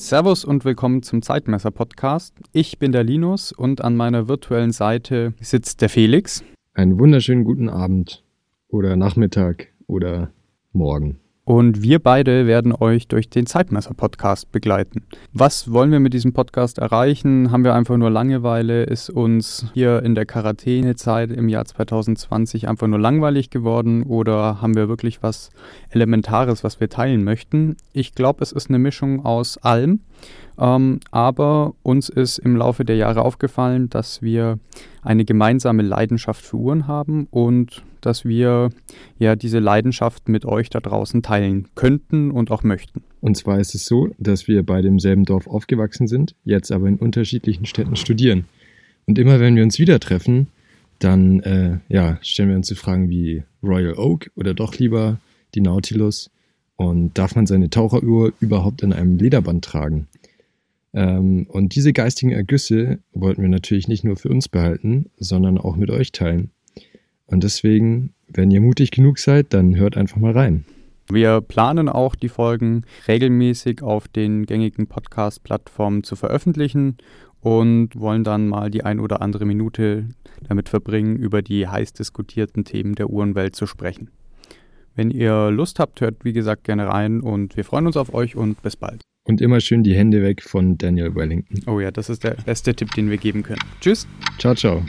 Servus und willkommen zum Zeitmesser Podcast. Ich bin der Linus und an meiner virtuellen Seite sitzt der Felix. Einen wunderschönen guten Abend oder Nachmittag oder morgen. Und wir beide werden euch durch den Zeitmesser-Podcast begleiten. Was wollen wir mit diesem Podcast erreichen? Haben wir einfach nur Langeweile? Ist uns hier in der Quarantänezeit im Jahr 2020 einfach nur langweilig geworden? Oder haben wir wirklich was Elementares, was wir teilen möchten? Ich glaube, es ist eine Mischung aus allem. Ähm, aber uns ist im Laufe der Jahre aufgefallen, dass wir eine gemeinsame Leidenschaft für Uhren haben und dass wir ja diese Leidenschaft mit euch da draußen teilen könnten und auch möchten. Und zwar ist es so, dass wir beide im selben Dorf aufgewachsen sind, jetzt aber in unterschiedlichen Städten studieren. Und immer wenn wir uns wieder treffen, dann äh, ja, stellen wir uns so Fragen wie Royal Oak oder doch lieber die Nautilus. Und darf man seine Taucheruhr überhaupt in einem Lederband tragen? Ähm, und diese geistigen Ergüsse wollten wir natürlich nicht nur für uns behalten, sondern auch mit euch teilen. Und deswegen, wenn ihr mutig genug seid, dann hört einfach mal rein. Wir planen auch, die Folgen regelmäßig auf den gängigen Podcast-Plattformen zu veröffentlichen und wollen dann mal die ein oder andere Minute damit verbringen, über die heiß diskutierten Themen der Uhrenwelt zu sprechen. Wenn ihr Lust habt, hört wie gesagt gerne rein und wir freuen uns auf euch und bis bald. Und immer schön die Hände weg von Daniel Wellington. Oh ja, das ist der beste Tipp, den wir geben können. Tschüss. Ciao, ciao.